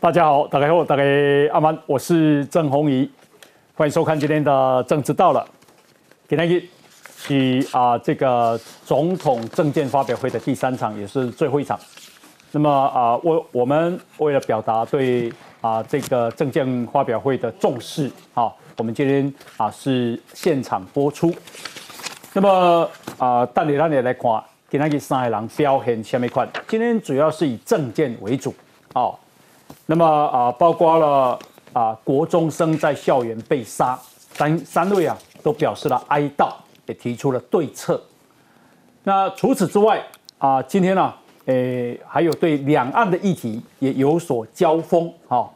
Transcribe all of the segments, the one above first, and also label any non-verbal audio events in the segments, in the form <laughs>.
大家好，大家好，大家阿曼，我是郑宏仪，欢迎收看今天的政治到了。今天是啊这个总统政见发表会的第三场，也是最后一场。那么啊，我我们为了表达对啊这个政见发表会的重视啊，我们今天啊是现场播出。那么啊，带你让你来看，今天三海人表现什么款？今天主要是以政见为主哦。那么啊，包括了啊，国中生在校园被杀，三三位啊都表示了哀悼，也提出了对策。那除此之外啊，今天呢，诶，还有对两岸的议题也有所交锋哈。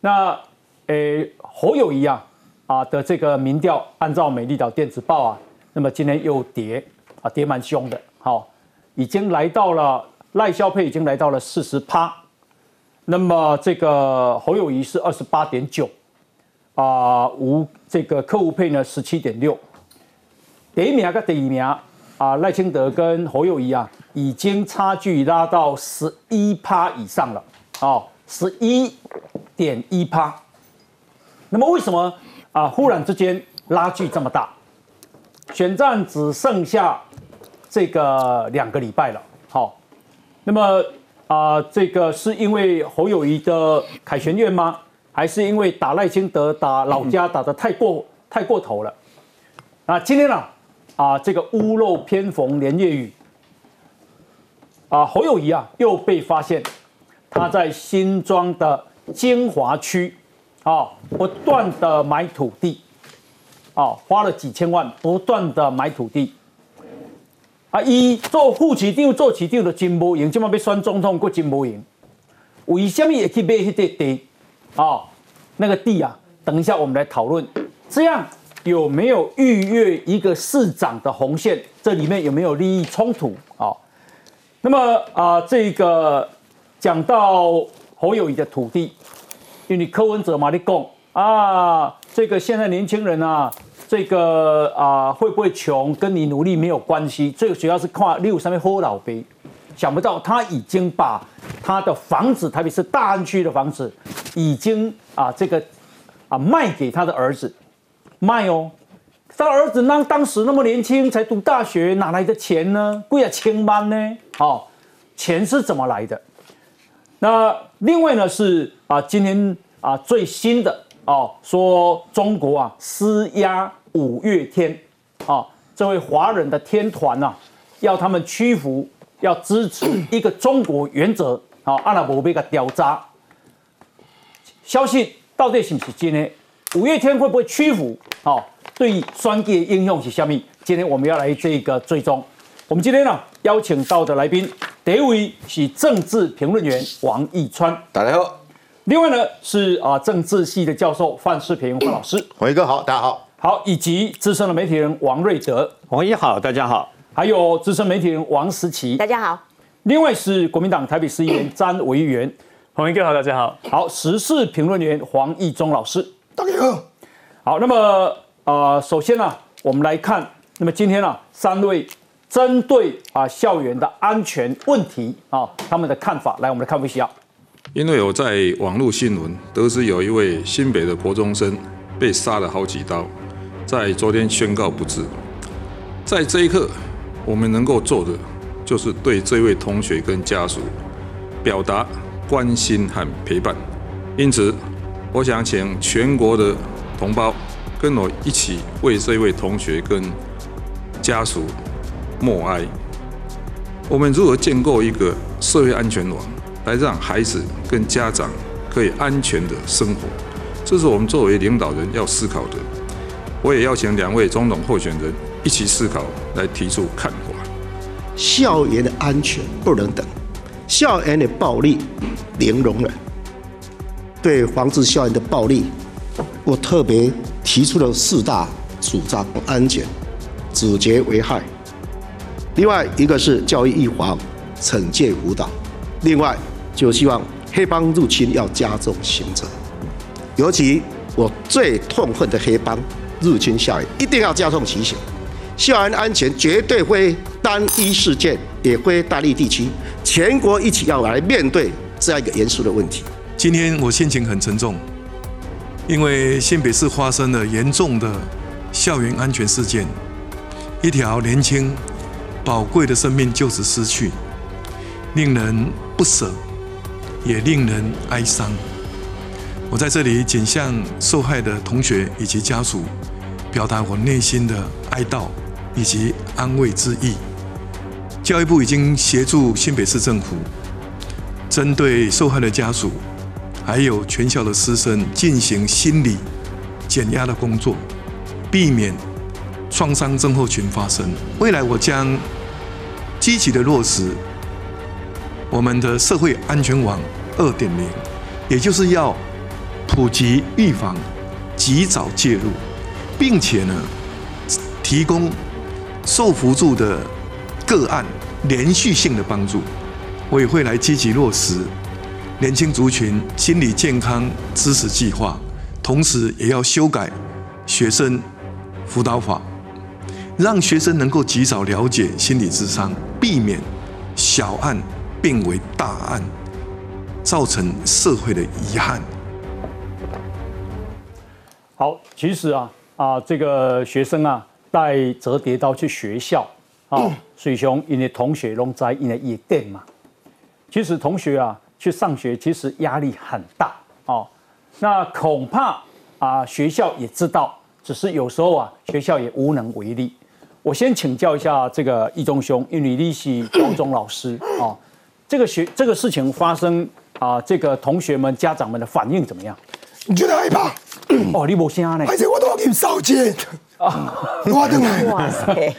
那诶，侯友谊啊啊的这个民调，按照美丽岛电子报啊，那么今天又跌啊，跌蛮凶的，好，已经来到了赖萧配已经来到了四十趴。那么这个侯友谊是二十八点九，啊，无这个客户配呢十七点六，第一名跟第二名啊赖清德跟侯友谊啊已经差距拉到十一趴以上了，哦，十一点一趴。那么为什么啊忽然之间拉距这么大？选战只剩下这个两个礼拜了，好，那么。啊，这个是因为侯友谊的凯旋院吗？还是因为打赖清德打老家打的太过太过头了？啊，今天呢，啊，这个屋漏偏逢连夜雨，啊，侯友谊啊又被发现他在新庄的精华区啊不断的买土地，啊，花了几千万不断的买土地。啊！伊做副市长、做市长都真无用，今麦要选总统，佫真无用。为什么也去买迄块地？啊，那个地啊，等一下我们来讨论。这样有没有逾越一个市长的红线？这里面有没有利益冲突？啊，那么啊，这个讲到侯友谊的土地，因为你柯文哲嘛，你讲啊，这个现在年轻人啊。这个啊，会不会穷跟你努力没有关系，最主要是看六上面喝老杯。想不到他已经把他的房子，特别是大安区的房子，已经啊这个啊卖给他的儿子，卖哦。他儿子那当时那么年轻，才读大学，哪来的钱呢？贵啊千万呢？好，钱是怎么来的？那另外呢是啊，今天啊最新的。哦，说中国啊施压五月天，啊，这位华人的天团呐，要他们屈服，要支持一个中国原则，好，阿拉伯被个调查，消息到底是不是真的？五月天会不会屈服？好，对双界应用是什么？今天我们要来这个追踪。我们今天呢邀请到的来宾，第一位是政治评论员王义川，大家好。另外呢是啊政治系的教授范世平范老师，黄一哥好，大家好，好以及资深的媒体人王瑞德，黄一好，大家好，还有资深媒体人王思琪，大家好。另外是国民党台北市议员詹维元，黄一哥好，大家好，好时事评论员黄义忠老师，大家好，好，那么啊首先呢我们来看，那么今天呢三位针对啊校园的安全问题啊他们的看法，来我们来看一下。因为我在网络新闻得知有一位新北的国中生被杀了好几刀，在昨天宣告不治。在这一刻，我们能够做的就是对这位同学跟家属表达关心和陪伴。因此，我想请全国的同胞跟我一起为这位同学跟家属默哀。我们如何建构一个社会安全网？来让孩子跟家长可以安全的生活，这是我们作为领导人要思考的。我也邀请两位总统候选人一起思考，来提出看法。校园的安全不能等，校园的暴力零容忍。对防治校园的暴力，我特别提出了四大主张：安全、止绝危害。另外一个是教育预防、惩戒辅导。另外。就希望黑帮入侵要加重刑责，尤其我最痛恨的黑帮入侵校园，一定要加重其刑。校园安全绝对会单一事件，也会大力地区，全国一起要来面对这样一个严肃的问题。今天我心情很沉重，因为新北市发生了严重的校园安全事件，一条年轻宝贵的生命就此失去，令人不舍，也令人哀伤。我在这里仅向受害的同学以及家属表达我内心的哀悼以及安慰之意。教育部已经协助新北市政府，针对受害的家属，还有全校的师生进行心理减压的工作，避免创伤症候群发生。未来我将积极的落实我们的社会安全网二点零，也就是要。普及预防，及早介入，并且呢，提供受扶助的个案连续性的帮助。我也会来积极落实年轻族群心理健康知识计划，同时也要修改学生辅导法，让学生能够及早了解心理智商，避免小案变为大案，造成社会的遗憾。好，其实啊啊，这个学生啊带折叠刀去学校啊，<coughs> 水熊因为同学拢在因为夜店嘛，其实同学啊去上学其实压力很大哦。那恐怕啊学校也知道，只是有时候啊学校也无能为力。我先请教一下这个易中兄，因为你是高中老师啊，这个学这个事情发生啊，这个同学们家长们的反应怎么样？你觉得害怕？哦，你无声呢？而且我都要给你扫街啊！我等来。<laughs> 哇塞！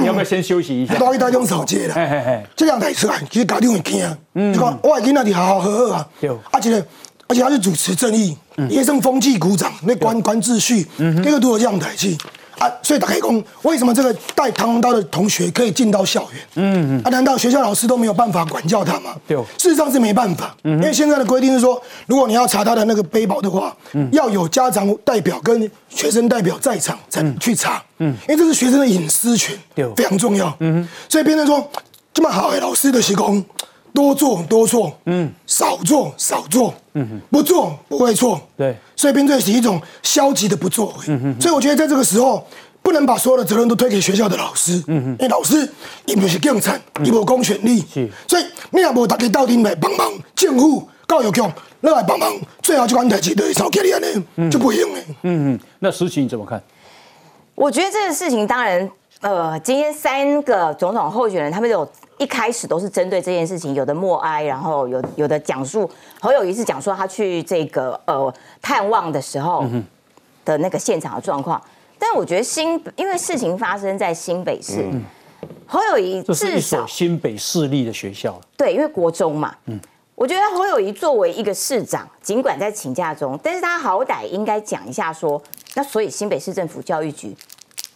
你要不要先休息一下？多一大种扫街啦。嘿嘿嘿，这样台出来，其实家长会惊。嗯。就讲我已经那里好好好好啊。对。而且，而且他是主持正义，也生风气鼓掌，那管管秩序，这个都有这样台去。啊，所以打开工，为什么这个带螳螂刀的同学可以进到校园？嗯嗯，啊，难道学校老师都没有办法管教他吗？对，事实上是没办法，因为现在的规定是说，如果你要查他的那个背包的话，嗯，要有家长代表跟学生代表在场才去查，嗯，因为这是学生的隐私权，对，非常重要，嗯所以变成说这么好的老师的施工。多做多错，嗯，少做少做，嗯哼，不做不会错，对，所以变成是一种消极的不作为，嗯哼，所以我觉得在这个时候不能把所有的责任都推给学校的老师，嗯哼，因为老师伊不是警察，伊无公权力，是，所以你也无大家到底来帮忙，政府教育局来帮忙，最后这款代志就会少给你安尼，就不行的，嗯嗯，那实情你怎么看？我觉得这个事情当然。呃，今天三个总统候选人，他们有一开始都是针对这件事情，有的默哀，然后有有的讲述。侯友谊是讲说他去这个呃探望的时候的那个现场的状况。但我觉得新，因为事情发生在新北市，侯友谊至少新北市立的学校，对，因为国中嘛。嗯，我觉得侯友谊作为一个市长，尽管在请假中，但是他好歹应该讲一下说，那所以新北市政府教育局。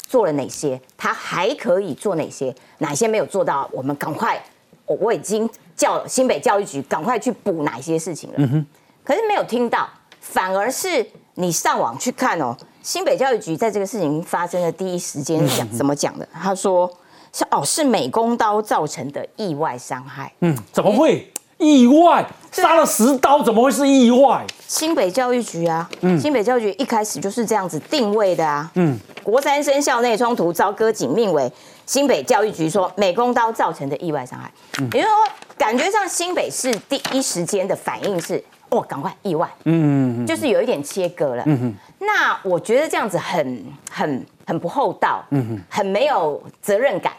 做了哪些？他还可以做哪些？哪些没有做到？我们赶快，我我已经叫新北教育局赶快去补哪些事情了。可是没有听到，反而是你上网去看哦，新北教育局在这个事情发生的第一时间讲怎么讲的？他说是哦，是美工刀造成的意外伤害。嗯，怎么会？意外杀了十刀，怎么会是意外？新北教育局啊，嗯新北教育局一开始就是这样子定位的啊。嗯，国三生校内冲突遭割颈命为新北教育局说美工刀造成的意外伤害。也就是说，感觉上新北市第一时间的反应是，哦，赶快意外。嗯嗯就是有一点切割了。嗯那我觉得这样子很很很不厚道。嗯很没有责任感。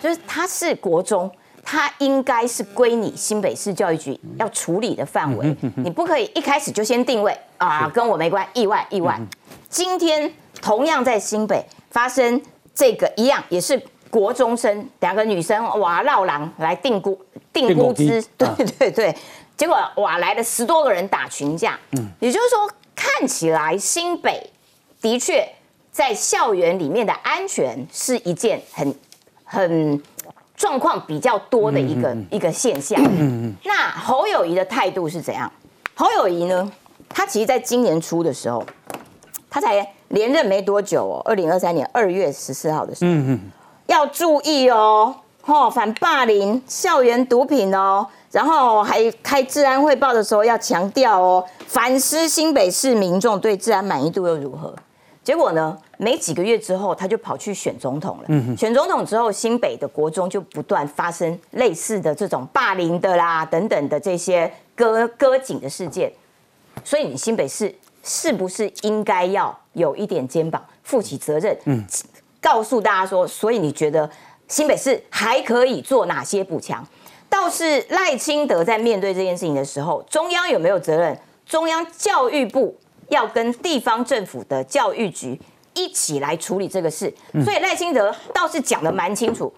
就是他是国中。它应该是归你新北市教育局要处理的范围，你不可以一开始就先定位啊，跟我没关，意外意外。今天同样在新北发生这个一样，也是国中生两个女生哇闹狼来定估定估资，对对对，结果哇来了十多个人打群架，嗯，也就是说看起来新北的确在校园里面的安全是一件很很。状况比较多的一个一个现象。那侯友谊的态度是怎样？侯友谊呢？他其实在今年初的时候，他才连任没多久哦，二零二三年二月十四号的时候，要注意哦，吼反霸凌、校园毒品哦，然后还开治安汇报的时候要强调哦，反思新北市民众对治安满意度又如何？结果呢，没几个月之后，他就跑去选总统了。嗯，选总统之后，新北的国中就不断发生类似的这种霸凌的啦等等的这些割割颈的事件。所以，你新北市是不是应该要有一点肩膀，负起责任？嗯，告诉大家说，所以你觉得新北市还可以做哪些补强？倒是赖清德在面对这件事情的时候，中央有没有责任？中央教育部。要跟地方政府的教育局一起来处理这个事，所以赖清德倒是讲的蛮清楚。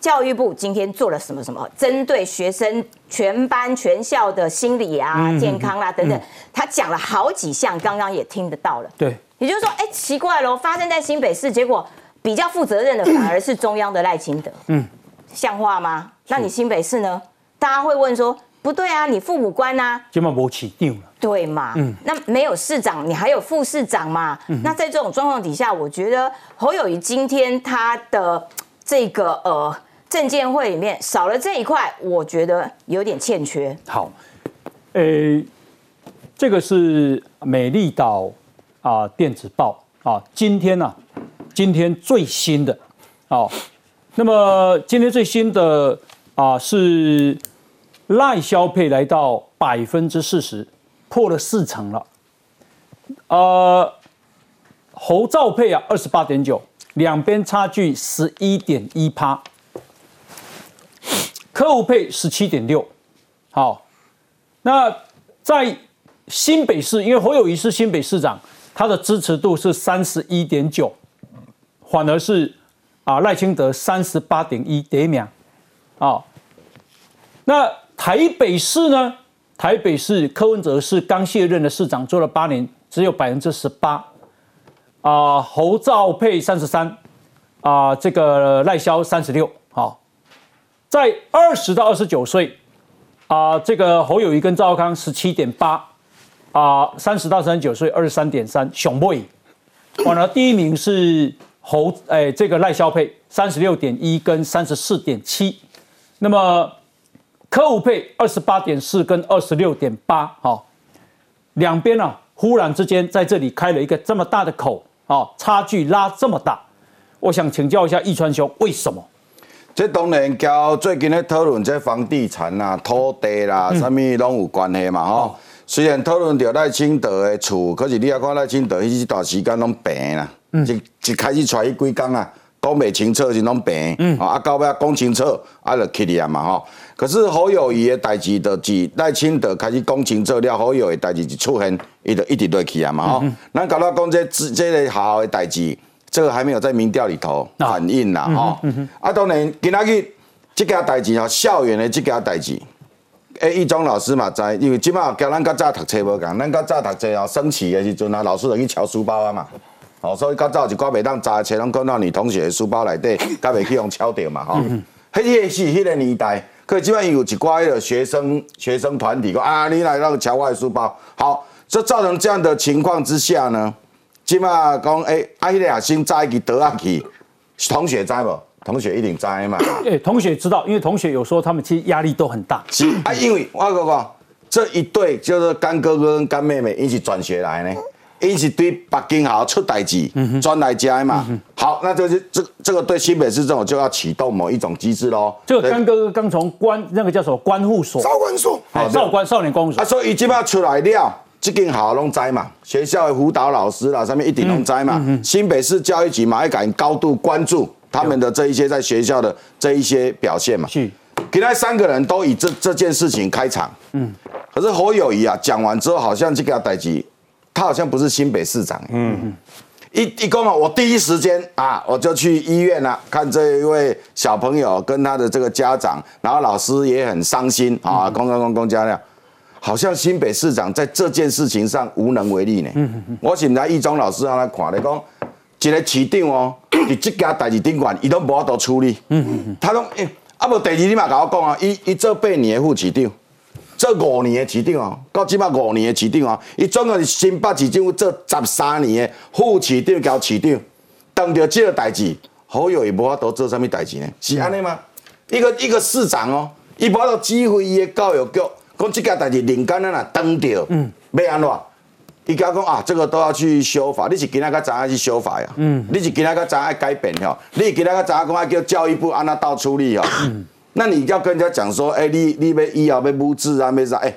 教育部今天做了什么什么，针对学生全班全校的心理啊、健康啦等等，他讲了好几项，刚刚也听得到了。对，也就是说，哎，奇怪喽，发生在新北市，结果比较负责任的反而是中央的赖清德。嗯，像话吗？那你新北市呢？大家会问说。不对啊，你父母官呐，根本没起定了。对嘛？嗯，那没有市长，你还有副市长嘛？嗯，那在这种状况底下，我觉得侯友谊今天他的这个呃证监会里面少了这一块，我觉得有点欠缺。好，呃，这个是美丽岛啊电子报啊，今天呢，今天最新的，哦，那么今天最新的啊是。赖消配来到百分之四十，破了四成了。呃，侯兆配啊，二十八点九，两边差距十一点一趴。科务配十七点六，好。那在新北市，因为侯友谊是新北市长，他的支持度是三十一点九，反而是啊赖清德三十八点一第一名，啊，那。台北市呢？台北市柯文哲是刚卸任的市长，做了八年，只有百分之十八。啊，侯兆佩三十三，啊，这个赖萧三十六。好，在二十到二十九岁，啊，这个侯友谊跟赵康十七点八，啊，三十到三十九岁二十三点三，熊妹。完了，第一名是侯，哎，这个赖萧佩三十六点一跟三十四点七，那么。科五配二十八点四跟二十六点八，好，两边呢忽然之间在这里开了一个这么大的口，啊，差距拉这么大，我想请教一下易川兄，为什么？这当然交最近咧讨论这房地产啦、土地啦，什么拢有关系嘛，吼。虽然讨论到赖清德的厝，可是你也看赖清德一段时间拢平啦，一一开始出来几工啊，讲袂清楚就拢平，啊，到尾讲清楚，啊，就起嚟啊嘛，吼。可是侯友谊的代志，就是赖清德开始讲清楚了，侯友谊代志就出现，伊就一直落去啊嘛吼。咱搞到讲这这个好的代志，这个还没有在民调里头反映啦吼。啊，当然今仔日这件代志吼，校园的这件代志，诶，一中老师嘛知，因为即马交咱较早读册无共，咱较早读册哦，升旗的时阵啊，老师就去敲书包啊嘛。哦，所以较早一寡袂当查册，拢看到女同学的书包内底，甲袂去用敲掉嘛吼。迄个是迄个年代。可基本上有一挂的学生学生团体讲啊，你来让个外书包，好，这造成这样的情况之下呢，起码讲哎，阿伊俩先摘去得下去，同学摘不？同学一定摘嘛？哎，同学知道，因为同学有时候他们其实压力都很大。是啊，因为我哥哥这一对就是干哥哥跟干妹妹一起转学来呢。一起对北京好出代志，专来加嘛。好，那就是这这个对新北市政府就要启动某一种机制喽。这个刚哥哥刚从关那个叫什么关护所？少管所。好，少管少年关护所。啊，所以基本上出来了，这间好拢知嘛。学校的辅导老师啦，上面一定拢知嘛。新北市教育局嘛，要敢高度关注他们的这一些在学校的这一些表现嘛。是。给他三个人都以这这件事情开场。嗯。可是侯友谊啊，讲完之后好像这个代志。他好像不是新北市长，嗯，一一共啊，我第一时间啊，我就去医院了，看这一位小朋友跟他的这个家长，然后老师也很伤心啊，公公公公家亮，好像新北市长在这件事情上无能为力呢。嗯嗯我请来一中老师让他看，你讲一个市长哦，你这家代志顶管，伊都无法度处理。嗯嗯嗯，他讲，啊不，第二你嘛跟我讲啊，伊伊做八年的副市长。这五年的市长哦，到即摆五年的市长哦，伊总共是新北市政府做十三年的副市长交市长，当着这个代志，好友也无法度做啥物代志呢？是安尼吗？一个一个市长哦，伊无法度指挥伊的教育局，讲即件代志人间咱若当着，嗯，要安怎？伊甲讲啊，这个都要去修法，你是今仔个早去修法呀？嗯，你是今仔个早爱改变吼？你是今仔个早讲爱叫教育部安那到处理哦？嗯，那你要跟人家讲说，哎，你你要以后要物质啊，要啥？哎，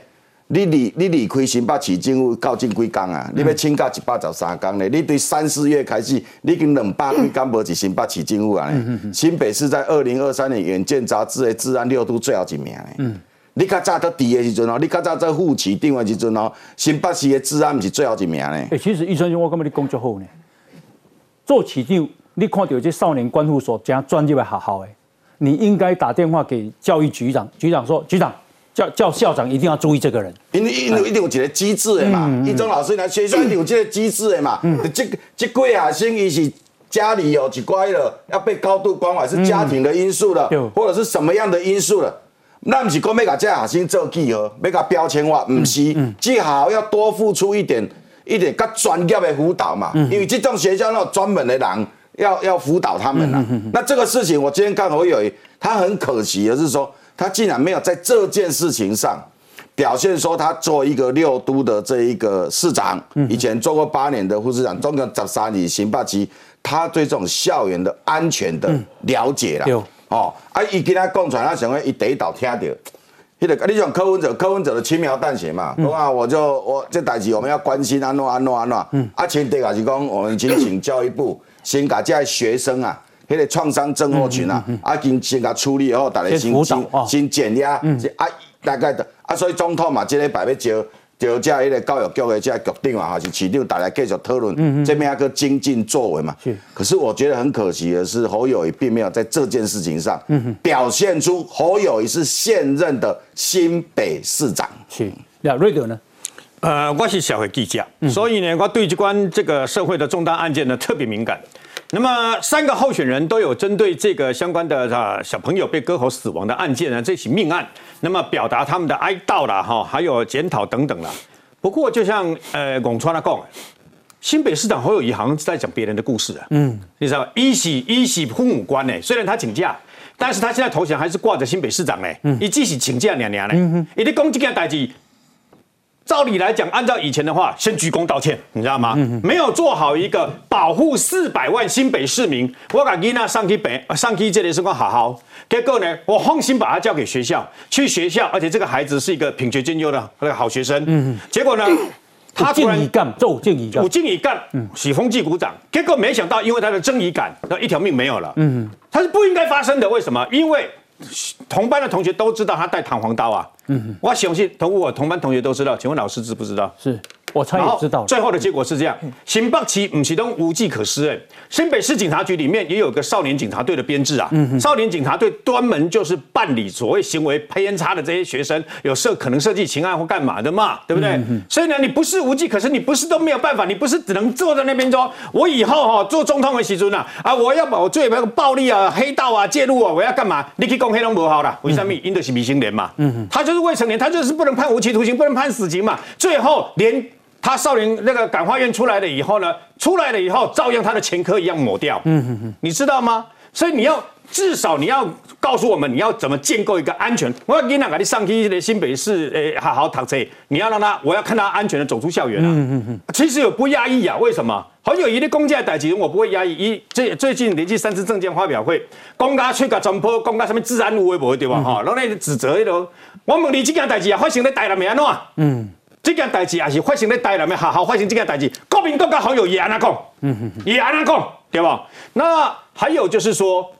你离你离开新北市政府到近几工啊？你要请假一百十三工咧？你对三四月开始，你已经两百几工无是新北市政府啊？新北市在二零二三年远见杂志的治安六都最后一名咧。嗯。你较早在底的时阵哦，你较早在副市长的时阵哦，新北市的治安不是最后一名呢。哎，其实医生兄，我感觉你工作好呢。做市长，你看到这少年关护所这样专业的学校诶，你应该打电话给教育局长，局长说，局长叫叫校长一定要注意这个人，因为因为一定有一个机制的嘛。一中老师来学校一定有这个机制的嘛。嗯。这这几学生伊是家里有几乖了，要被高度关怀，是家庭的因素了，或者是什么样的因素了？那不是讲要甲这学生做记号，要甲标签化，不是，最好要多付出一点一点较专业的辅导嘛。因为这种学校那种专门的人要要辅导他们啦。那这个事情，我今天看侯友谊，他很可惜的是说，他竟然没有在这件事情上表现说他做一个六都的这一个市长，以前做过八年的副市长，中共十三年刑霸期，他对这种校园的安全的了解了。哦，啊，伊跟他讲出来，他想要伊第一道听到，迄个你讲柯文哲，柯文哲的轻描淡写嘛，讲啊，我就我这代志我们要关心安诺安诺安诺，嗯，啊，前提也是讲，我们请请教育部先甲这些学生啊，迄个创伤症候群啊，啊，先先甲处理以后，大家先先先减压，啊，大概的，啊，所以总统嘛，这礼拜要招。就这迄个教育局的这局长啊，还是市长，大家继续讨论这边一个精进作为嘛。是。可是我觉得很可惜的是，侯友谊并没有在这件事情上表现出侯友谊是现任的新北市长。是。那瑞德呢？呃，我是社会记者，所以呢，我对这关这个社会的重大案件呢特别敏感。那么三个候选人都有针对这个相关的啊小朋友被割喉死亡的案件呢这起命案，那么表达他们的哀悼啦哈，还有检讨等等啦。不过就像呃龚川他讲，新北市长侯友谊好像是在讲别人的故事啊。嗯，你知道一喜一喜父母官呢，虽然他请假，但是他现在头衔还是挂着新北市长呢。嗯，一继续请假娘娘呢。嗯哼，一啲公这件代志。照理来讲，按照以前的话，先鞠躬道歉，你知道吗？没有做好一个保护四百万新北市民。我敢伊娜上去北上去这里是讲好好，结果呢，我放心把他交给学校，去学校，而且这个孩子是一个品学兼优的那个好学生。嗯，结果呢，他突然干，做正义干，武敬一干，喜风纪鼓掌。结果没想到，因为他的正义感，那一条命没有了。嗯，他是不应该发生的。为什么？因为。同班的同学都知道他带弹簧刀啊，嗯，我相信同我同班同学都知道，请问老师知不知道？是。我猜也知道。最后的结果是这样：新北市五启东无计可施。哎，新北市警察局里面也有个少年警察队的编制啊。嗯少年警察队专门就是办理所谓行为偏差的这些学生，有设可能涉及情案或干嘛的嘛，对不对？所以呢，你不是无计可施，你不是都没有办法，你不是只能坐在那边说，我以后哈做中统的时尊啊，啊，我要把我最那个暴力啊、黑道啊介入啊，我要干嘛？你可以讲黑龙不好啦，为什么？因的是未成年嘛。嗯哼。他就是未成年，他就是不能判无期徒刑，不能判死刑嘛。最后连。他少年那个感化院出来了以后呢，出来了以后照样他的前科一样抹掉，嗯嗯嗯，你知道吗？所以你要至少你要告诉我们你要怎么建构一个安全。我要给哪个你上去的新北市诶好好躺车，你要让他我要看他安全的走出校园啊。嗯嗯嗯。其实有不压抑啊？为什么？很有一的公家代级我不会压抑。一最最近连续三次证件发表会，公家去个传播，公家什么治安无微博对吧？哈，然后那指责那种，我问你这件代志啊发生在台南没安怎？嗯。这件代志也是发生在台南的，好好发生这件代志，国民党跟好友也安那讲，也安那讲，对吧？那还有就是说，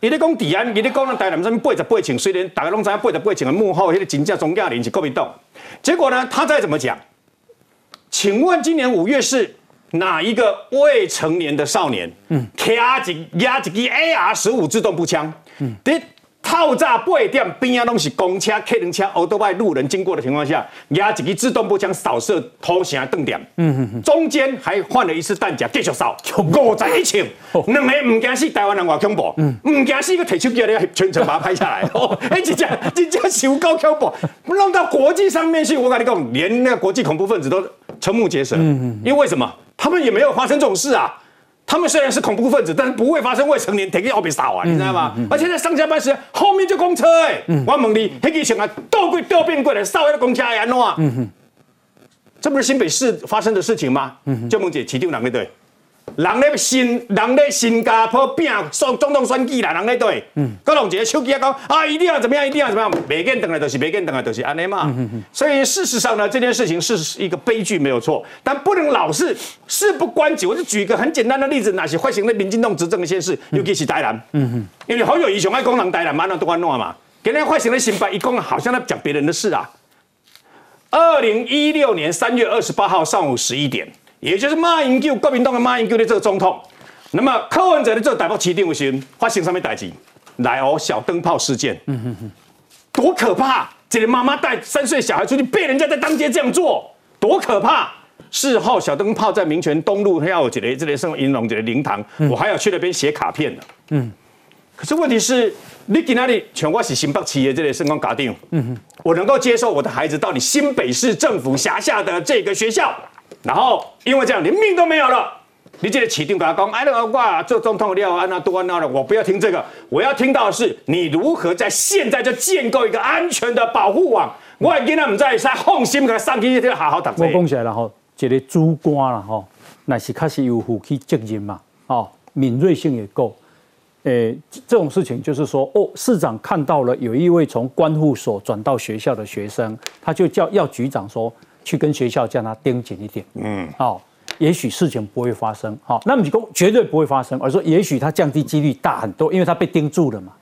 伊咧讲治安，伊咧讲咱台南什么八十八千，虽然大家拢知影八十八千的幕后，迄个真正钟亚人是国民党，结果呢，他再怎么讲？请问今年五月是哪一个未成年的少年，嗯，压一压一支 AR 十五自动步枪，嗯，套炸八点边啊，拢是公车、客人车、奥多拜路人经过的情况下，压一个自动步枪扫射头城灯点，嗯嗯嗯，中间还换了一次弹夹继续扫，五十一枪，两个唔惊死台湾人话恐怖，唔惊死个提手机咧全程把它拍下来，<laughs> 哎，真正真正超高恐怖，弄到国际上面去，我跟你讲，连那个国际恐怖分子都瞠目结舌，嗯嗯，因为为什么？他们也没有发生这种事啊。他们虽然是恐怖分子，但是不会发生未成年提去后边杀完，你知道吗？而且在上下班时后面就公车哎，我问你，黑个想啊，倒过倒变过来烧那个公车安怎？这不是新北市发生的事情吗？就梦姐，起定哪个队？人咧新，人咧新加坡拼总总统选举啦，人咧对，嗯，各弄一个手机啊讲啊，一定要怎么样，一定要怎么样，每个人等来就是，每个人等来就是安尼嘛。所以事实上呢，这件事情是一个悲剧，没有错，但不能老是事不关己。我就举一个很简单的例子，哪些发生在民进党执政的县市，尤其是台南，嗯哼，因为好友以前爱讲人台南，蛮那多安弄嘛，今天发生在新北，一讲好像在讲别人的事啊。二零一六年三月二十八号上午十一点。也就是马英九国民党的马英九的这个总统，那么柯文哲的这个台北市定时发生什么代志？来哦，小灯泡事件，嗯哼哼，多可怕！这个妈妈带三岁小孩出去，被人家在当街这样做，多可怕！事后小灯泡在民权东路要有这里这里什么银龙这里灵堂，我还要去那边写卡片呢。嗯，可是问题是，你在哪里？全国是新北企业这里圣光搞定，嗯哼，我能够接受我的孩子到你新北市政府辖下的这个学校。然后因为这样连命都没有了，你记得起定跟他讲，哎，那哇，做总统要安那多安那的，我不要听这个，我要听到的是你如何在现在就建构一个安全的保护网。我今天唔在在放心给他上去，就好好读。我讲起来了哈，一个主观了哈，那是确实有负起责任嘛，哦，敏锐性也够。诶，这种事情就是说，哦，市长看到了有一位从关护所转到学校的学生，他就叫要局长说。去跟学校叫他盯紧一点，嗯，好，也许事情不会发生，好，那么你说绝对不会发生，而说也许他降低几率大很多，因为他被盯住了嘛。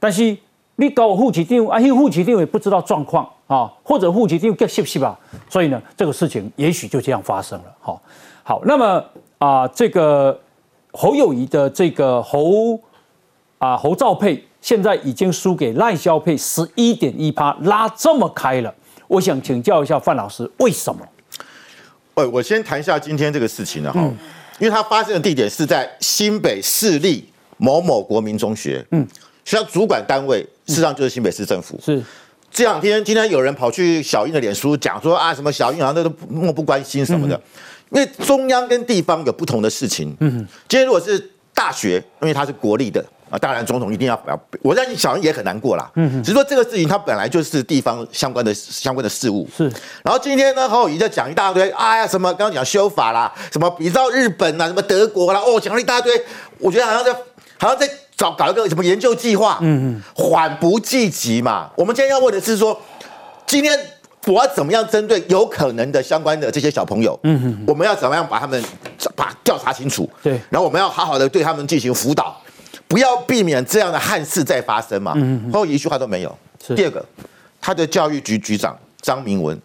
但是你搞户籍定啊，因为户籍定也不知道状况啊，或者户籍定更是不是吧？所以呢，这个事情也许就这样发生了，好，好，那么啊，这个侯友谊的这个侯啊侯兆佩现在已经输给赖萧佩十一点一趴，拉这么开了。我想请教一下范老师，为什么？呃，我先谈一下今天这个事情呢，哈，因为它发生的地点是在新北市立某某国民中学，嗯，学校主管单位事实上就是新北市政府。是这两天，今天有人跑去小英的脸书讲说啊，什么小英好像都漠不关心什么的，因为中央跟地方有不同的事情。嗯，今天如果是大学，因为它是国立的。啊，当然，总统一定要要，我相信小英也很难过啦。嗯，只是说这个事情，它本来就是地方相关的相关的事物。是。然后今天呢，侯友谊在讲一大堆，哎呀，什么刚刚讲修法啦，什么比照日本啦，什么德国啦，哦，讲了一大堆。我觉得好像在好像在找搞一个什么研究计划。嗯嗯。缓不济急嘛。我们今天要问的是说，今天我要怎么样针对有可能的相关的这些小朋友？嗯嗯。我们要怎么样把他们把调查清楚？对。然后我们要好好的对他们进行辅导。不要避免这样的憾事再发生嘛？嗯，后一句话都没有。第二个，他的教育局局长张明文，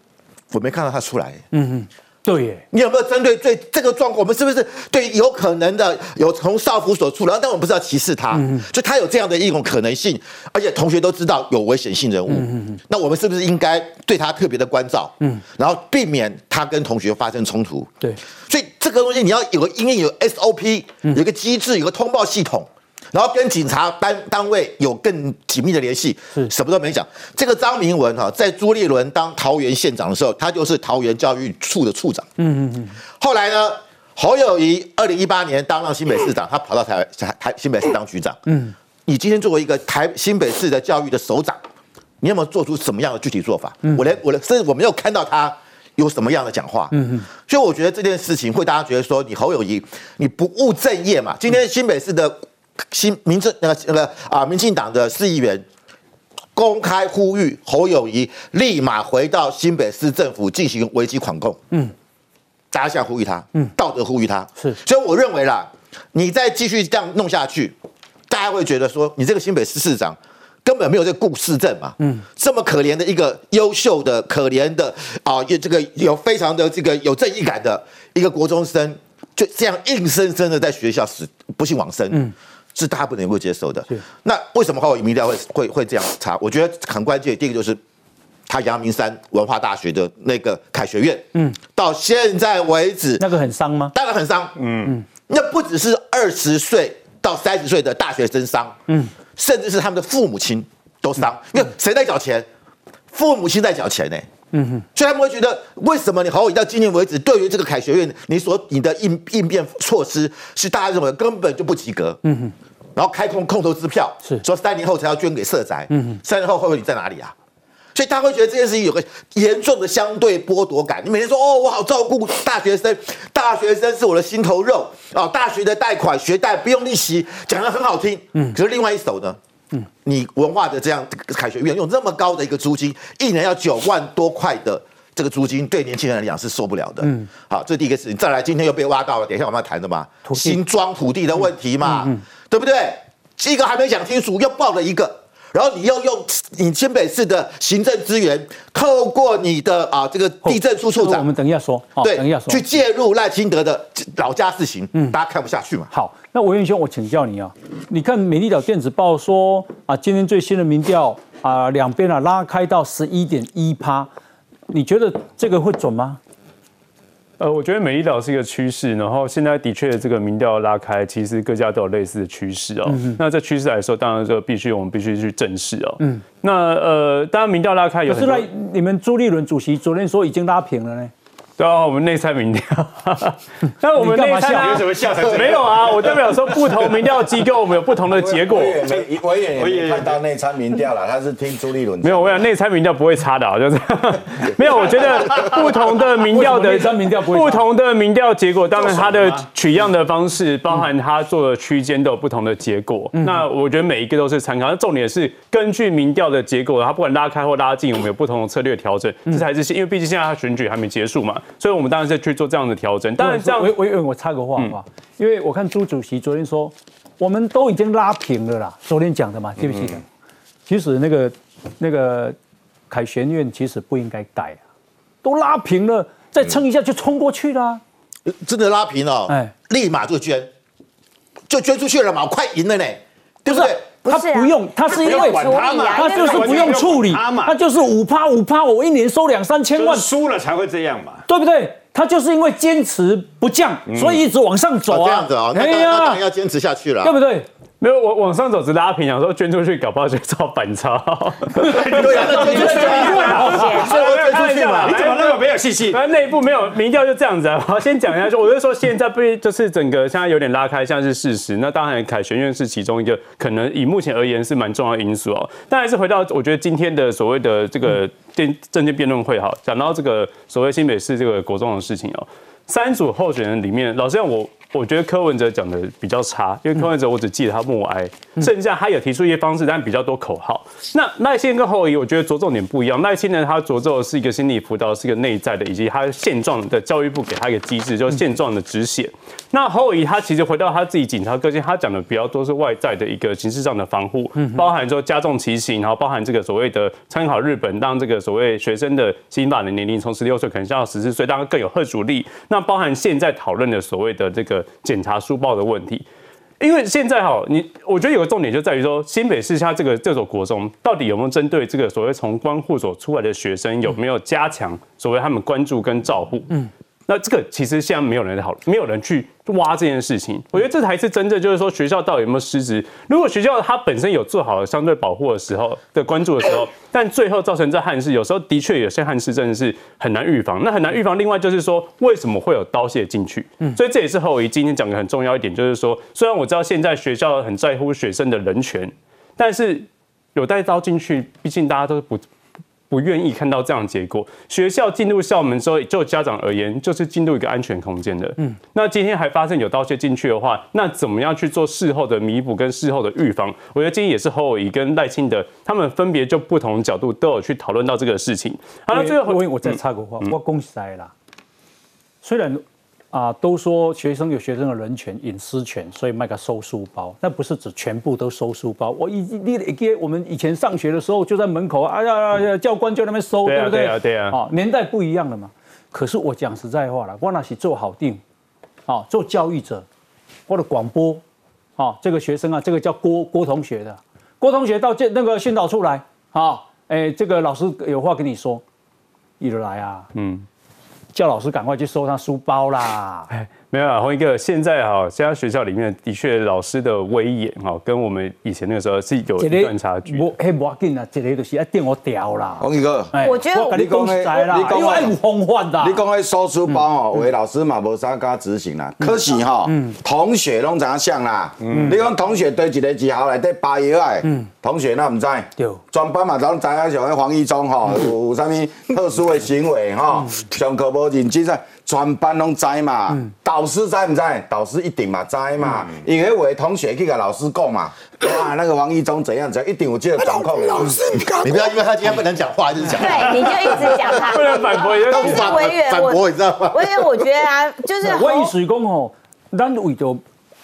我没看到他出来。嗯嗯，对耶。你有没有针对对这个状况？我们是不是对有可能的有从少辅所出来？但我们不是要歧视他，就他有这样的一种可能性，而且同学都知道有危险性人物。嗯嗯那我们是不是应该对他特别的关照？嗯，然后避免他跟同学发生冲突。对，所以这个东西你要有个因为有 SOP，有个机制，有个通报系统。然后跟警察单单位有更紧密的联系，是什么都没讲。这个张明文哈，在朱立伦当桃园县长的时候，他就是桃园教育处的处长。嗯嗯嗯。后来呢，侯友谊二零一八年当上新北市长，他跑到台台新北市当局长。嗯。你今天作为一个台新北市的教育的首长，你有没有做出什么样的具体做法？我连我的甚至我没有看到他有什么样的讲话。嗯嗯。所以我觉得这件事情会大家觉得说，你侯友谊你不务正业嘛？今天新北市的。新民政那个那个啊，民进党的市议员公开呼吁侯友谊立马回到新北市政府进行危机管控。嗯，大家想呼吁他，嗯，道德呼吁他。是，所以我认为啦，你再继续这样弄下去，大家会觉得说，你这个新北市市长根本没有这个顾市政嘛。嗯，这么可怜的一个优秀的、可怜的啊，有这个有非常的这个有正义感的一个国中生，就这样硬生生的在学校死不幸往生。嗯。是大家不能够接受的。那为什么后民调会会会这样查？我觉得很关键。第一个就是他阳明山文化大学的那个凯学院，嗯，到现在为止，那个很伤吗？当然很伤。嗯嗯，那不只是二十岁到三十岁的大学生伤，嗯，甚至是他们的父母亲都伤。因为谁在缴钱？父母亲在缴钱呢？嗯哼，所以他们会觉得，为什么你侯友到今年为止，对于这个凯学院，你所你的应应变措施是大家认为根本就不及格，嗯哼，然后开空空头支票，是说三年后才要捐给社宅，嗯哼，三年后会不会你在哪里啊？所以他会觉得这件事情有个严重的相对剥夺感。你每天说哦，我好照顾大学生，大学生是我的心头肉啊，大学的贷款学贷不用利息，讲的很好听，嗯，可是另外一手呢？嗯，你文化的这样凯学院用这么高的一个租金，一年要九万多块的这个租金，对年轻人来讲是受不了的。嗯，好，这是第一个事情。再来，今天又被挖到了，等一下我们要谈的嘛，新庄土地的问题嘛，对不对？一个还没讲清楚，又爆了一个。然后你又用你新北市的行政资源，透过你的啊这个地震处处长，我们等一下说，对，等一下说，去介入赖清德的老家事情，嗯，大家看不下去嘛。好，那文元兄，我请教你啊，你看美丽岛电子报说啊，今天最新的民调啊，两边啊拉开到十一点一趴，你觉得这个会准吗？呃，我觉得美丽岛是一个趋势，然后现在的确这个民调拉开，其实各家都有类似的趋势哦。那这趋势来说，当然就必须我们必须去正视哦。嗯，那呃，当然民调拉开有，可是那你们朱立伦主席昨天说已经拉平了呢。对啊，我们内参民调，<laughs> 那我们内参有什么笑？没有啊，我代表说不同民调机构，我们有不同的结果。我也我也看到内参民调了，他是听朱立伦。没有，我想内参民调不会差的啊，就是 <laughs> 没有。我觉得不同的民调的民调不同的民调结果，当然它的取样的方式，包含它做的区间都有不同的结果。那我觉得每一个都是参考，那重点是根据民调的结果，它不管拉开或拉近，我们有不同的策略调整。这才是因为毕竟现在它选举还没结束嘛。所以，我们当然是去做这样的调整。当然，这样我我我插个话吧，因为我看朱主席昨天说，我们都已经拉平了啦。昨天讲的嘛，记不记得？其实那个那个凯旋院其实不应该改啊，都拉平了，再撑一下就冲过去了。真的拉平了，哎，立马就捐，就捐出去了嘛，快赢了呢，对不对？他不用，他是因为他就是不用处理，他就是五趴五趴，我一年收两三千万，输了才会这样嘛，对不对？他就是因为坚持不降，所以一直往上走啊，这样子啊，哎呀，当然要坚持下去了，对不对？没有，我往上走只拉平，想说捐出去搞不好就造反超。对啊，捐出去好所以我捐出去嘛。你怎么那么没有信心？反正内部没有民调就这样子啊。好，先讲一下，就我就说现在不就是整个现在有点拉开，像是事实。那当然凯旋院是其中一个可能以目前而言是蛮重要的因素哦。但还是回到我觉得今天的所谓的这个电政见辩论会哈，讲到这个所谓新北市这个国中的事情哦，三组候选人里面，老实讲我。我觉得柯文哲讲的比较差，因为柯文哲我只记得他默哀，剩下他有提出一些方式，但比较多口号。那赖清德跟侯友宜，我觉得着重点不一样。赖清德他着重的是一个心理辅导，是一个内在的，以及他现状的教育部给他一个机制，就是现状的止血。那侯友宜他其实回到他自己警察个性，他讲的比较多是外在的一个形式上的防护，包含说加重骑行，然后包含这个所谓的参考日本，让这个所谓学生的刑法的年龄从十六岁可能降到十四岁，当然更有贺主力。那包含现在讨论的所谓的这个。检查书报的问题，因为现在哈，你我觉得有个重点就在于说，新北市下这个这所国中到底有没有针对这个所谓从关护所出来的学生，有没有加强所谓他们关注跟照顾？嗯。那这个其实现在没有人讨论，没有人去挖这件事情。我觉得这才是真正就是说学校到底有没有失职。如果学校它本身有做好了相对保护的时候的关注的时候，但最后造成这憾事，有时候的确有些憾事真的是很难预防。那很难预防。另外就是说，为什么会有刀械进去？嗯，所以这也是后遗今天讲的很重要一点，就是说，虽然我知道现在学校很在乎学生的人权，但是有带刀进去，毕竟大家都不。不愿意看到这样的结果。学校进入校门之后，就家长而言，就是进入一个安全空间的。嗯，那今天还发生有盗窃进去的话，那怎么样去做事后的弥补跟事后的预防？我觉得今天也是侯友谊跟赖清德他们分别就不同角度都有去讨论到这个事情。好了，最后我我再插个话，我恭喜啦。虽然。啊，都说学生有学生的人权、隐私权，所以卖个收书包，那不是指全部都收书包。我以你给我们以前上学的时候，就在门口，哎呀，教官就那边收，对不对？对啊，对啊。啊，年代不一样了嘛。可是我讲实在话了，我那是做好定，啊，做教育者或者广播，啊，这个学生啊，这个叫郭郭同学的，郭同学到这那个训导处来，啊，哎，这个老师有话跟你说，一直来啊，嗯。叫老师赶快去收他书包啦！哎，没有啊，洪一哥，现在哈，现在学校里面的确老师的威严哈，跟我们以前那个时候是有一段差距。我嘿，要紧啊，一个就是一定我掉啦。洪一哥，我觉得我跟你讲实在啦，因为有风范的。你讲迄收书包哦，为老师嘛无啥敢执行啦。可是哈，同学拢怎样想啦？你讲同学对一个字号内底八幺爱，同学那唔知。对。全班嘛拢知影像迄黄一中吼，有有啥物特殊的行为吼，上课无认真噻。全班拢知嘛，导师知唔知？导师一定嘛知嘛，因为我的同学去跟老师讲嘛，哇，那个王一中怎样怎样，一定有这个掌控。老师，你不要因为他今天不能讲话，就讲。对，你就一直讲他。<laughs> 不能反驳，但是委员，反驳，你知道吗？委员，我觉得啊，就是我意思讲吼，咱为着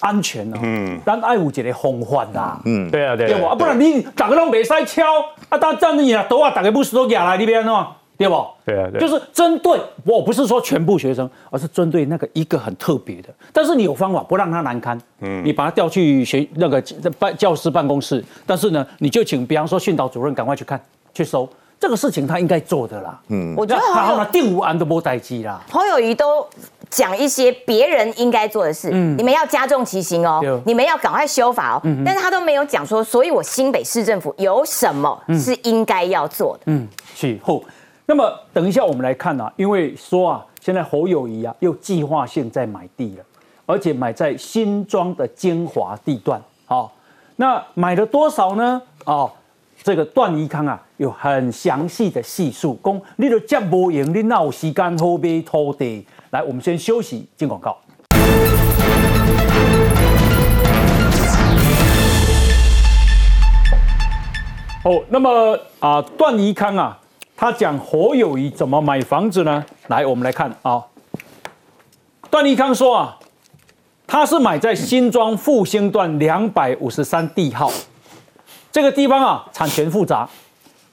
安全哦，嗯，咱爱有一个防范啦，嗯，对啊，对啊，啊，不然你大家拢袂使敲，啊，当这样子啊，都啊，大家不是都压来那边喏。对不？对啊，就是针对我不是说全部学生，而是针对那个一个很特别的。但是你有方法不让他难堪，嗯，你把他调去学那个办教师办公室，但是呢，你就请比方说训导主任赶快去看去收这个事情，他应该做的啦。嗯，我觉得好了，定无安都莫待机啦。侯友谊都讲一些别人应该做的事，嗯，你们要加重其刑哦，你们要赶快修法哦，但是他都没有讲说，所以我新北市政府有什么是应该要做的，嗯，是后。那么等一下，我们来看啊，因为说啊，现在侯友谊啊又计划性在买地了，而且买在新庄的精华地段。好，那买了多少呢？哦，这个段宜康啊有很详细的细数，公你都接不赢，你闹时间好买土地。来，我们先休息，进广告。哦，那么啊，段宜康啊。他讲侯友谊怎么买房子呢？来，我们来看啊。段立康说啊，他是买在新庄复兴段两百五十三地号这个地方啊，产权复杂，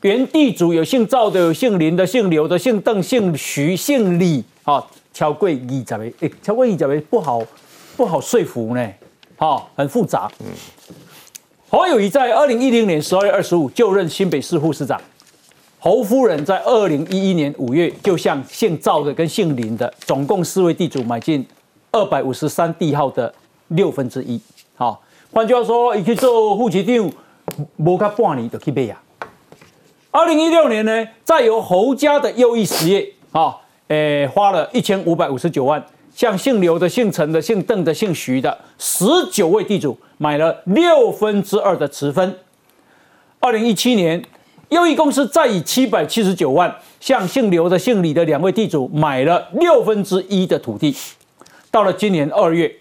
原地主有姓赵的，有姓林的，姓刘的，姓邓，姓徐，姓李啊。超贵二十位，哎，超贵二十位不好不好说服呢，好，很复杂。侯友谊在二零一零年十二月二十五就任新北市副市长。侯夫人在二零一一年五月就向姓赵的跟姓林的总共四位地主买进二百五十三地号的六分之一。好，换句话说，一去做户籍长，无到半年就去买啊。二零一六年呢，再由侯家的右翼实业，啊，诶，花了一千五百五十九万，向姓刘的、姓陈的、姓邓的、姓徐的十九位地主买了六分之二的持分。二零一七年。优异公司再以七百七十九万向姓刘的、姓李的两位地主买了六分之一的土地。到了今年二月，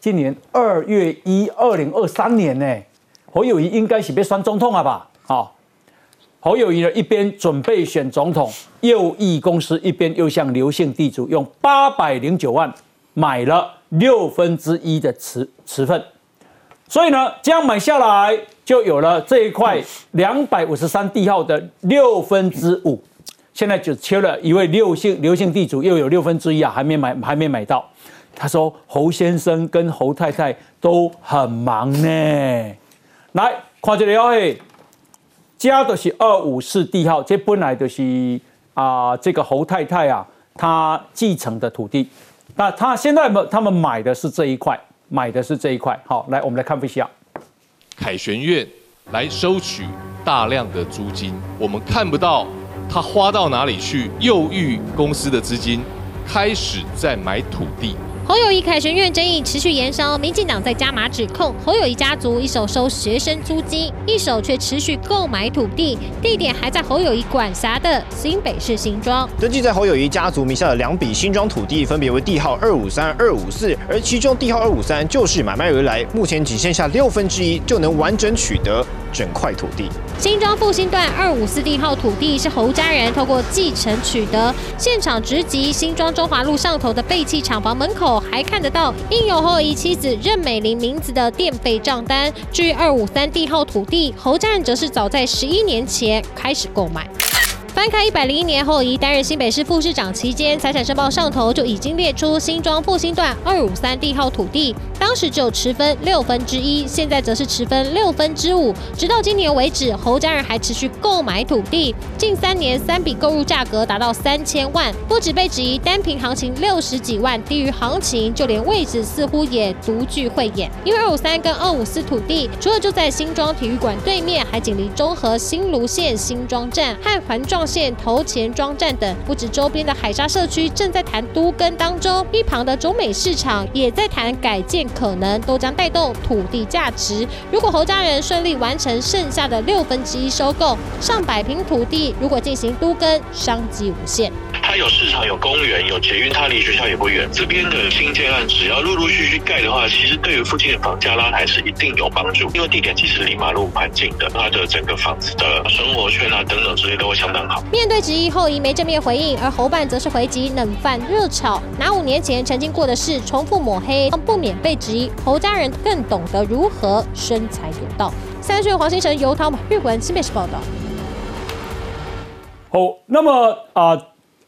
今年二月一二零二三年呢，侯友谊应该是被选总统了吧？好，侯友谊呢一边准备选总统，右翼公司一边又向刘姓地主用八百零九万买了六分之一的持持份。所以呢，这样买下来就有了这一块两百五十三地号的六分之五，现在只缺了一位六姓刘姓地主，又有六分之一啊，还没买，还没买到。他说侯先生跟侯太太都很忙呢。来，看这里哦，嘿，加的是二五四地号，这本来就是啊，这个侯太太啊，她继承的土地。那他现在们他们买的是这一块。买的是这一块，好，来我们来看一下，凯旋院来收取大量的租金，我们看不到他花到哪里去，又欲公司的资金开始在买土地。侯友谊凯旋院争议持续延烧，民进党在加码指控侯友谊家族一手收学生租金，一手却持续购买土地，地点还在侯友谊管辖的新北市新庄。登记在侯友谊家族名下的两笔新庄土地，分别为地号二五三、二五四，而其中地号二五三就是买卖而来，目前仅剩下六分之一就能完整取得整块土地。新庄复兴段二五四地号土地是侯家人透过继承取得，现场直击新庄中华路上头的废弃厂房门口。还看得到印有侯友谊妻子任美玲名字的电费账单。至于二五三地号土地，侯家人则是早在十一年前开始购买。翻开一百零一年后，以担任新北市副市长期间，财产申报上头就已经列出新庄复兴段二五三地号土地，当时只有持分六分之一，现在则是持分六分之五。直到今年为止，侯家人还持续购买土地，近三年三笔购入价格达到三千万，不止被质疑单凭行情六十几万低于行情，就连位置似乎也独具慧眼。因为二五三跟二五四土地，除了就在新庄体育馆对面，还紧邻中和新芦线新庄站和环状。线头前庄站等，不止周边的海沙社区正在谈都更当中，一旁的中美市场也在谈改建可能，都将带动土地价值。如果侯家人顺利完成剩下的六分之一收购，上百平土地，如果进行都更，商机无限。它有市场，有公园，有捷运，它离学校也不远。这边的新建案只要陆陆续续盖的话，其实对于附近的房价拉抬是一定有帮助，因为地点其实离马路蛮近的，它的整个房子的生活圈啊等等这些都会相当好。面对质疑，后移没正面回应，而侯办则是回击冷饭热炒，拿五年前曾经过的事重复抹黑，不免被质疑。侯家人更懂得如何生财有道。三岁黄星辰、游涛、日文新北市报道。好，那么啊。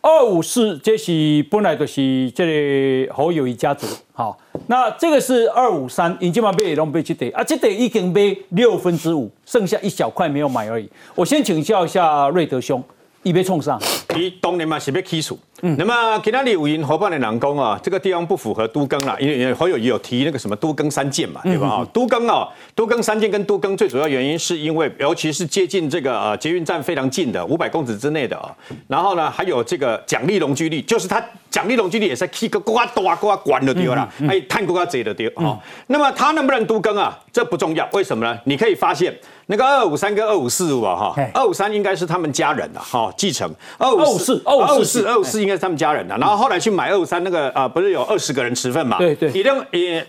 二五四，这是本来就是这个好友谊家族，好，那这个是二五三，已经嘛被拢被这得啊，这得已经被六分之五，剩下一小块没有买而已。我先请教一下瑞德兄。已被冲上，伊当年嘛是要起诉。嗯，那么其他里五营伙伴的南工啊，这个地方不符合都更啦，因为侯友谊有提那个什么都更三件嘛，对吧？啊，都更啊，都更三件跟都更最主要原因是因为，尤其是接近这个呃捷运站非常近的五百公尺之内的啊，然后呢还有这个奖励容积率，就是它奖励容积率也是起个呱呱呱管的丢啦，还探呱呱贼的丢啊。那么它能不能都更啊？这不重要，为什么呢？你可以发现。那个二五三跟二五四五啊，哈，二五三应该是他们家人的哈继承，二五四二五四二五四应该是他们家人的，然后后来去买二五三那个啊，不是有二十个人持份嘛？对对，也让也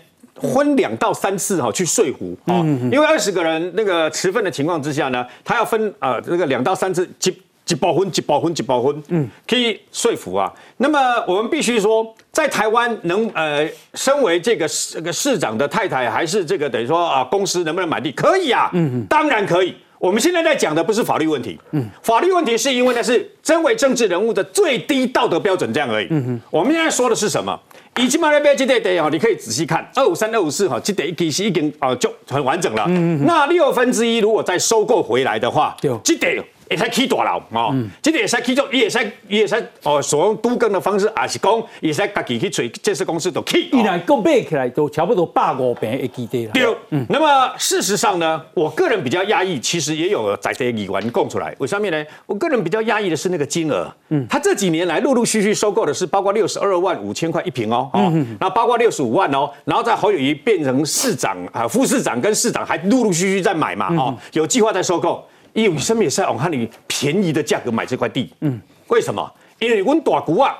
分两到三次哈去说服啊，因为二十个人那个持份的情况之下呢，他要分啊那个两到三次几。几包分，几包分，几包分，嗯，可以说服啊。那么我们必须说，在台湾能呃，身为这个这个市长的太太，还是这个等于说啊，公司能不能买地？可以啊，嗯，当然可以。我们现在在讲的不是法律问题，嗯，法律问题是因为那是身为政治人物的最低道德标准这样而已。嗯哼，我们现在说的是什么？以及马来贝这地地哈，你可以仔细看二五三、二五四哈，这得其实已经啊就很完整了。嗯嗯，那六分之一如果再收购回来的话，这地。也使起大楼哦，这个也使起做，也使也使哦，所用都更的方式，也是讲也使家己去找建设公司都起。依然够买起来都差不多百五平的基地了。对，那么事实上呢，我个人比较压抑，其实也有在这议员供出来。为上面呢，我个人比较压抑的是那个金额。嗯，他这几年来陆陆续续收购的是包括六十二万五千块一平哦，哦，然后包括六十五万哦，然后在侯友谊变成市长啊，副市长跟市长还陆陆续续在买嘛，哦，有计划在收购。因为什么也是往看你便宜的价格买这块地，嗯，为什么？因为阮大姑啊，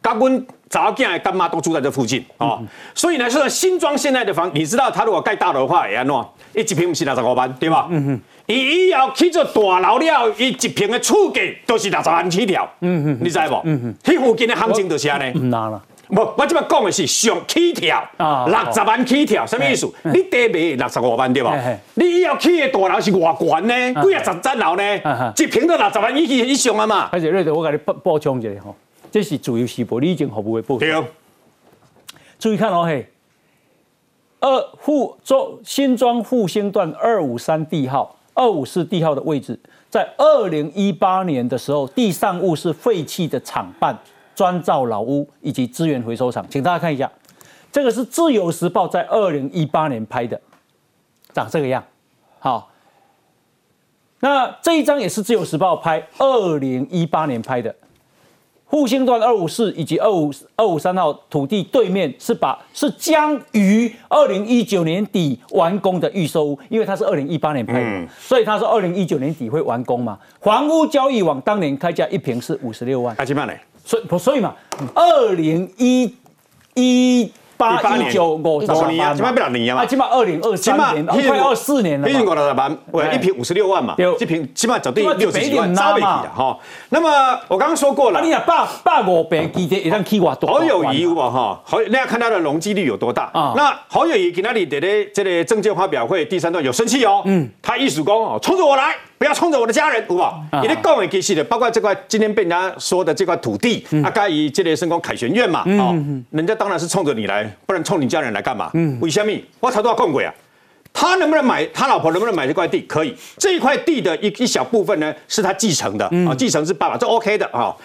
跟我早进来干妈都住在这附近啊，所以呢，说新庄现在的房，你知道他如果盖大楼的话，也安喏，一平不是六十五万，对吧？嗯哼，伊以后起做大楼了，伊一平的厝价都是六十万起跳，嗯哼，你知不？嗯哼，迄附近的行情就是安尼，唔难了。不，我即摆讲的是上起跳，六十万起跳，什么意思？你地卖六十五万对吧？你以后起的大楼是偌悬呢？几啊十层楼呢？一平都六十万以以上啊嘛。而且瑞德，我给你补补充一下吼，这是自由时报理政服务的报对。注意看哦嘿，二复中新庄复兴段二五三地号、二五四地号的位置，在二零一八年的时候，地上物是废弃的厂办。专造老屋以及资源回收厂，请大家看一下，这个是《自由时报》在二零一八年拍的，长这个样。好，那这一张也是《自由时报》拍二零一八年拍的。复兴段二五四以及二五二五三号土地对面是把是将于二零一九年底完工的预售屋，因为它是二零一八年拍的，所以它是二零一九年底会完工嘛。房屋交易网当年开价一平是五十六万，开几万呢？所以不所以嘛，二零一一八一九五十年啊，起码不两年啊，起码二零二三年，快二四年了嘛。一平五十万，喂，一瓶五十六万嘛，一瓶起码走地六十几万，差倍的哈。那么我刚刚说过了，你讲八八五平基地一旦起瓦多，好有疑问哈，好，那要看它的容积率有多大。啊？那好有疑，给那里的的这个证件发表会第三段有生气哦，嗯，他一时工哦，冲着我来。不要冲着我的家人，好不好？你的讲的其实的，包括这块今天被人家说的这块土地，啊，该以这类升功凯旋院嘛，哦，人家当然是冲着你来，不然冲你家人来干嘛？为什么？我操多少共轨啊？他能不能买？他老婆能不能买这块地？可以，这一块地的一一小部分呢，是他继承的啊，继承是爸爸，这 OK 的啊。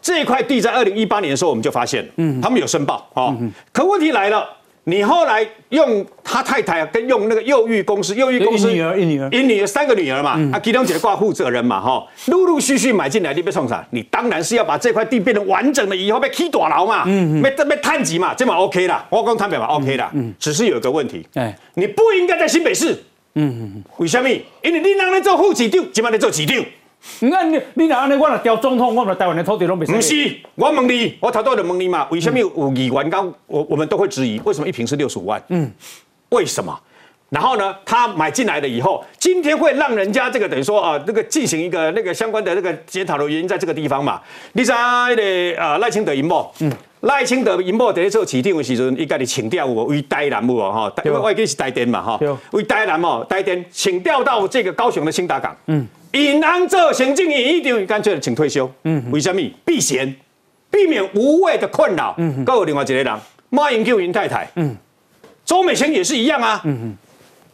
这块地在二零一八年的时候，我们就发现，嗯，他们有申报啊。可问题来了，你后来用他太太跟用那个幼育公司，幼育公司一女儿一女儿一女儿三个女儿嘛，啊，其中几个挂负责人嘛，哈，陆陆续续买进来，你被冲啥？你当然是要把这块地变成完整的，以后被踢大牢嘛，嗯嗯，被被探级嘛，这嘛 OK 啦，我讲坦白嘛 OK 啦，嗯，只是有个问题，哎，你不应该在新北市，嗯嗯嗯，为什么？因为你让人做副市长，今晚你做市长。你看你，你若安尼，我若调总统，我们台湾的土地拢袂使。不是，我问你，我头都就问你嘛，为什么有议员刚我我们都会质疑，为什么一瓶是六十五万？嗯，为什么？然后呢，他买进来了以后，今天会让人家这个等于说啊，那个进行一个那个相关的那个检讨的原因，在这个地方嘛。你在那个啊赖清德赢不？嗯，赖清德赢不？第一次起定的时阵，伊家己请调我为台南不？哈，因为我记是台电嘛哈，为台南嘛，台电请调到这个高雄的新达港。嗯。尹安做行政院一定干脆请退休。嗯，为什么？避嫌，避免无谓的困扰。嗯，还有另外一个人，马英九、尹太太。嗯，周美贤也是一样啊。嗯嗯，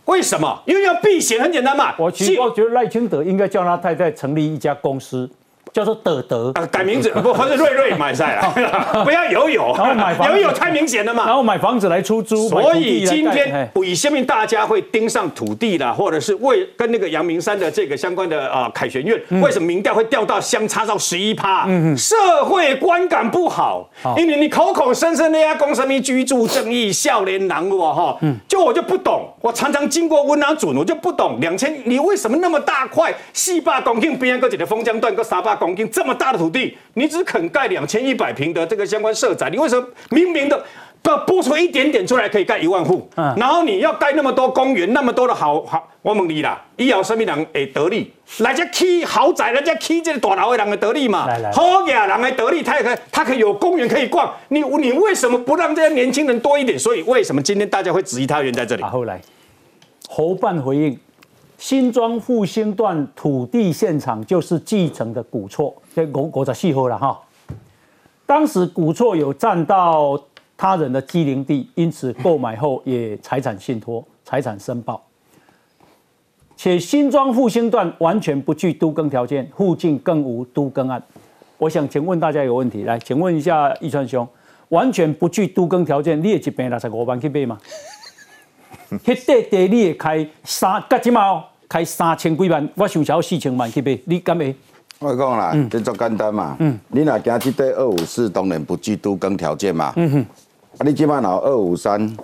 为什么？因为要避嫌，很简单嘛。我其实我觉得赖清德应该叫他太太成立一家公司。叫做德德。啊，改名字 <laughs> 不，或者瑞瑞买菜了，不要有有，然后买房，有有太明显了嘛，然后买房子来出租，所以今天以下面大家会盯上土地啦，或者是为跟那个阳明山的这个相关的啊凯旋苑，为什么民调会掉到相差到十一趴？社会观感不好，因为你口口声声的要公什么居住正义、笑脸男我哈，就我就不懂，我常常经过温拿准，我就不懂两千，你为什么那么大块？四霸公顷边个几的封江段个沙巴。公顷这么大的土地，你只肯盖两千一百平的这个相关社宅，你为什么明明的不拨出一点点出来可以盖一万户？嗯，然后你要盖那么多公园，那么多的好好，我问你啦，以后什么人会得利？人家起豪宅，人家起这个大楼的人会得利嘛？好呀，人会得利，他也可以，他可以有公园可以逛。你你为什么不让这些年轻人多一点？所以为什么今天大家会质疑他原在这里？后来侯办回应。新庄复兴段土地现场就是继承的古厝，这我我在细说了哈。当时古厝有占到他人的机灵地，因此购买后也财产信托、财产申报。且新庄复兴段完全不具都更条件，附近更无都更案。我想请问大家一个问题，来，请问一下易川兄，完全不具都更条件，你也一边六十五万去买吗？<laughs> 迄块地你会开三，甲即嘛开三千几万，我想超四千万去买，你敢会？我讲啦，这足简单嘛。嗯。你若惊即块二五四，当然不具都更条件嘛。嗯哼。啊，你即摆若二五三，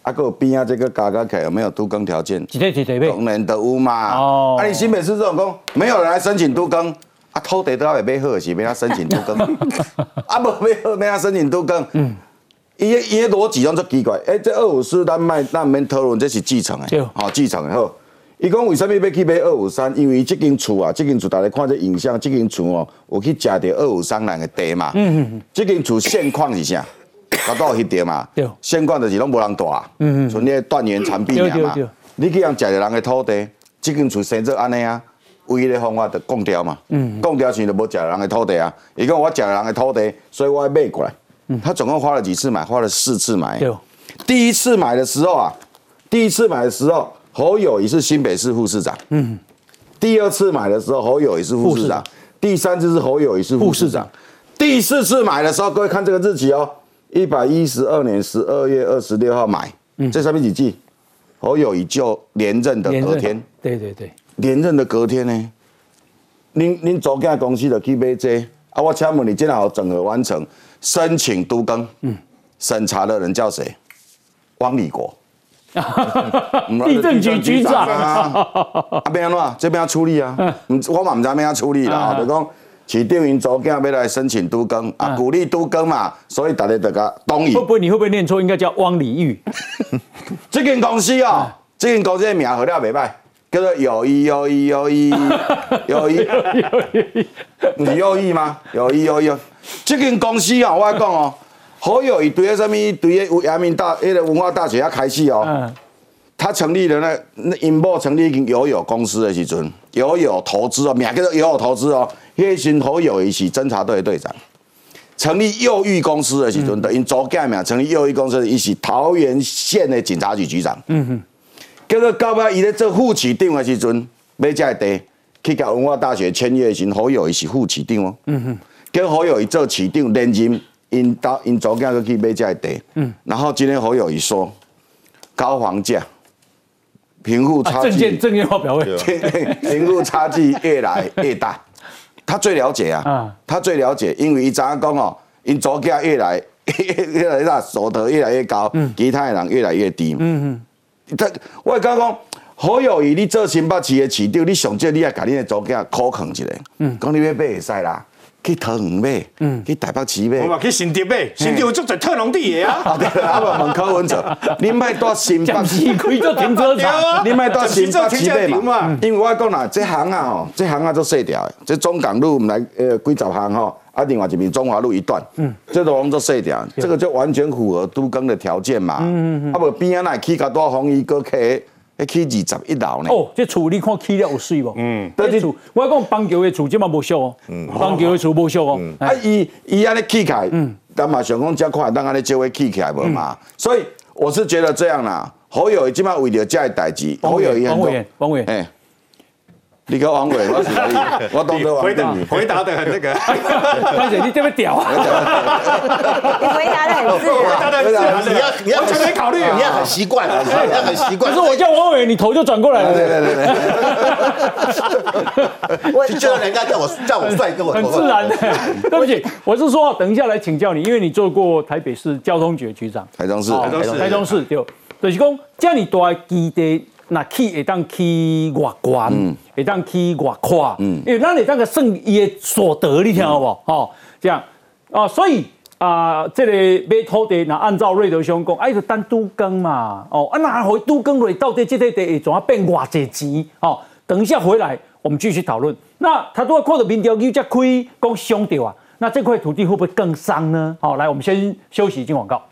啊，个边啊这个加加起有没有都更条件？一块一块呗。当然都有嘛。哦。啊，你新北市这种讲，没有人来申请都更，啊，土地都要买好是，要他申请都更。<laughs> 啊，无买好，要他申请都更。嗯。伊伊个逻辑拢足奇怪，哎，这二五四咱卖，咱免讨论，这是继承的，好继承的好。伊讲为什么要去买二五三？因为这间厝啊，这间厝大家看这影像，这间厝哦，有去食着二五三人的地嘛。嗯嗯嗯。这间厝现况是啥？达到迄点嘛。对。现况就是拢无人住。嗯嗯。纯咧断垣残壁尔嘛。你去人食着人的土地，这间厝生做安尼啊？唯一的方法就供掉嘛。嗯。供掉是就无食人的土地啊。伊讲我食人的土地，所以我要买过来。嗯。他总共花了几次买？花了四次买。对。第一次买的时候啊，第一次买的时候。侯友谊是新北市副市长。嗯，第二次买的时候，侯友谊是副市长。第三次是侯友谊是副市长。第四次买的时候，各位看这个日期哦，一百一十二年十二月二十六号买。嗯，这上面几记？侯友谊就连任的隔天。对对对，连任的隔天呢？您您昨天公司的去买这啊？我请问你，今好整合完成申请都更？嗯，审查的人叫谁？汪立国。<laughs> 地震局局长啊，啊，边安怎？这边要处理啊，<laughs> 我嘛唔知边要处理啦。就讲市电云组件要来申请都更啊，鼓励都更嘛，所以大家大家同意。会不会你会不会念错？应该叫汪礼玉。<laughs> 这间公司哦，这间公司的名好了袂歹，叫做友谊友谊友谊友谊，不是有意吗？有意有意，这间公司啊，我讲哦。好友一堆什么？对个阳明大，迄个文化大学要开始哦。嗯他成立了那那英博成立一间友友公司的时阵，友友投资哦，名叫做友友投资哦，迄时侯友谊是侦察队队长。成立幼育公司的时阵，等因做改名成立幼育公司，伊是桃园县的警察局局长。嗯哼。叫做到尾伊咧做副市长的时阵，买这地去甲文化大学签约时，侯友谊是副市长哦。嗯哼。跟侯友谊做市长连任，因到因做改去买这地。嗯。然后今天侯友谊说，高房价。贫富差距，证件证件发表会，<laughs> 贫富差距越来越大，他最了解啊，他最了解，因为伊怎样讲哦，因租价越来 <laughs> 越来越大，所得越来越高，其他的人越来越低。嗯嗯，他我刚讲，好友谊，你做新北市的市长，你上少你也甲你的租价考控一下，嗯，讲你要买会使啦。去桃园买，嗯，去台北市买，我嘛去新竹买，新竹有足侪特农地的啊。<laughs> 啊对，啊不问柯文哲，你卖到新北市开做 <laughs> 停车场，你卖到新北市买嘛？因为我讲啦，这行啊吼，这行啊做细条的，这中港路唔来呃几十行吼，啊另外一边中华路一段，嗯，这都拢做细条，这个就完全符合都更的条件嘛。嗯嗯嗯，啊不边啊那起较多红衣哥客。一起二十一楼呢？哦，这厝你看起了有水无？嗯，这厝我讲邦桥的厝即嘛无俗哦，邦桥的厝无俗哦。啊，伊伊安尼起起来，嗯，但嘛想讲遮快当安尼就会起起来无嘛？所以我是觉得这样啦，好友即嘛为了这代志，好友也很多。王伟，王伟，哎。你个王伟，我是 <laughs> 我懂得回答回答的很那个，潘姐你这么屌啊！你回答的很自然，回答的很自然，你要你要完全没考虑，你要很习惯，你要很习惯。可是我叫王伟，你头就转过来了。对对对对。我就叫人家叫我叫我帅哥，我很自然的。对不起，我是说等一下来请教你，因为你做过台北市交通局局长，台中市，台中市，台中市就就是讲，叫你多基地。那去会当去外关，会当去外快，因为咱会当个算伊的所得，你听好不？哦，这样啊，所以啊，这个买土地，那按照瑞德兄讲，哎，就单都耕嘛，哦，啊，那回都更瑞到底这块地会怎样变偌济钱？哦，等一下回来我们继续讨论。那他都要看到民调又再开讲伤掉啊，那这块土地会不会更伤呢？好，来，我们先休息，进广告。